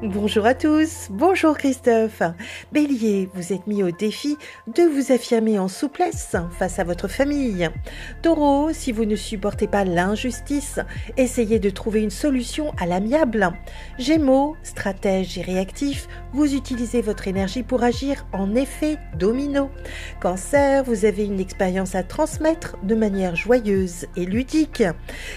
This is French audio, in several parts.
Bonjour à tous, bonjour Christophe. Bélier, vous êtes mis au défi de vous affirmer en souplesse face à votre famille. Taureau, si vous ne supportez pas l'injustice, essayez de trouver une solution à l'amiable. Gémeaux, stratège et réactif, vous utilisez votre énergie pour agir en effet domino. Cancer, vous avez une expérience à transmettre de manière joyeuse et ludique.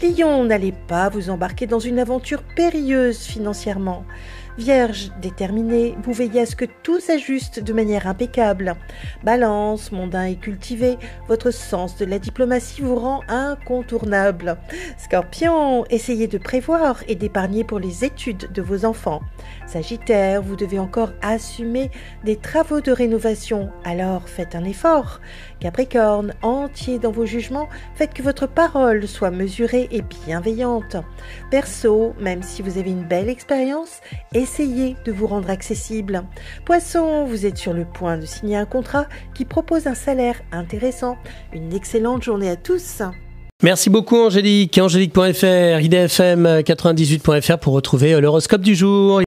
Lion, n'allez pas vous embarquer dans une aventure périlleuse financièrement. Vierge déterminée, vous veillez à ce que tout s'ajuste de manière impeccable. Balance, mondain et cultivé, votre sens de la diplomatie vous rend incontournable. Scorpion, essayez de prévoir et d'épargner pour les études de vos enfants. Sagittaire, vous devez encore assumer des travaux de rénovation, alors faites un effort. Capricorne, entier dans vos jugements, faites que votre parole soit mesurée et bienveillante. Perso, même si vous avez une belle expérience, essayez de vous rendre accessible. Poisson, vous êtes sur le point de signer un contrat qui propose un salaire intéressant. Une excellente journée à tous. Merci beaucoup Angélique. Angélique.fr, idfm98.fr pour retrouver l'horoscope du jour.